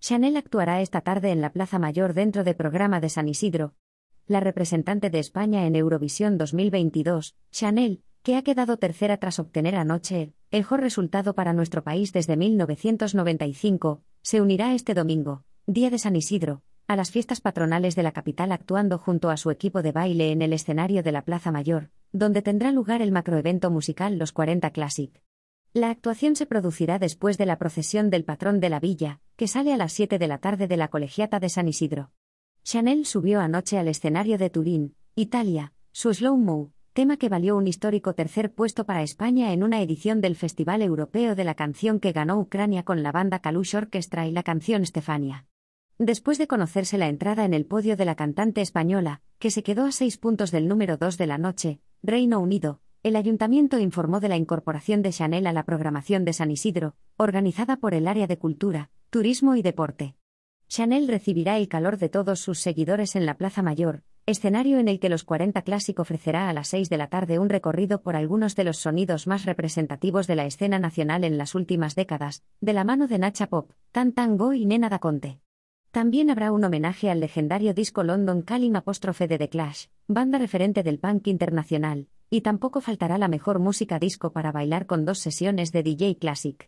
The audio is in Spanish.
Chanel actuará esta tarde en la Plaza Mayor dentro del programa de San Isidro. La representante de España en Eurovisión 2022, Chanel, que ha quedado tercera tras obtener anoche el mejor resultado para nuestro país desde 1995, se unirá este domingo, día de San Isidro, a las fiestas patronales de la capital actuando junto a su equipo de baile en el escenario de la Plaza Mayor, donde tendrá lugar el macroevento musical Los 40 Classic. La actuación se producirá después de la procesión del patrón de la villa, que sale a las 7 de la tarde de la colegiata de San Isidro. Chanel subió anoche al escenario de Turín, Italia, su Slow Mo, tema que valió un histórico tercer puesto para España en una edición del Festival Europeo de la Canción que ganó Ucrania con la banda Kalush Orchestra y la canción Stefania. Después de conocerse la entrada en el podio de la cantante española, que se quedó a seis puntos del número 2 de la noche, Reino Unido, el ayuntamiento informó de la incorporación de Chanel a la programación de San Isidro, organizada por el área de cultura, turismo y deporte. Chanel recibirá el calor de todos sus seguidores en la Plaza Mayor, escenario en el que los 40 Classic ofrecerá a las 6 de la tarde un recorrido por algunos de los sonidos más representativos de la escena nacional en las últimas décadas, de la mano de Nacha Pop, Tan Tango y Nena da Conte. También habrá un homenaje al legendario disco London Calling apóstrofe de The Clash, banda referente del punk internacional, y tampoco faltará la mejor música disco para bailar con dos sesiones de DJ Classic.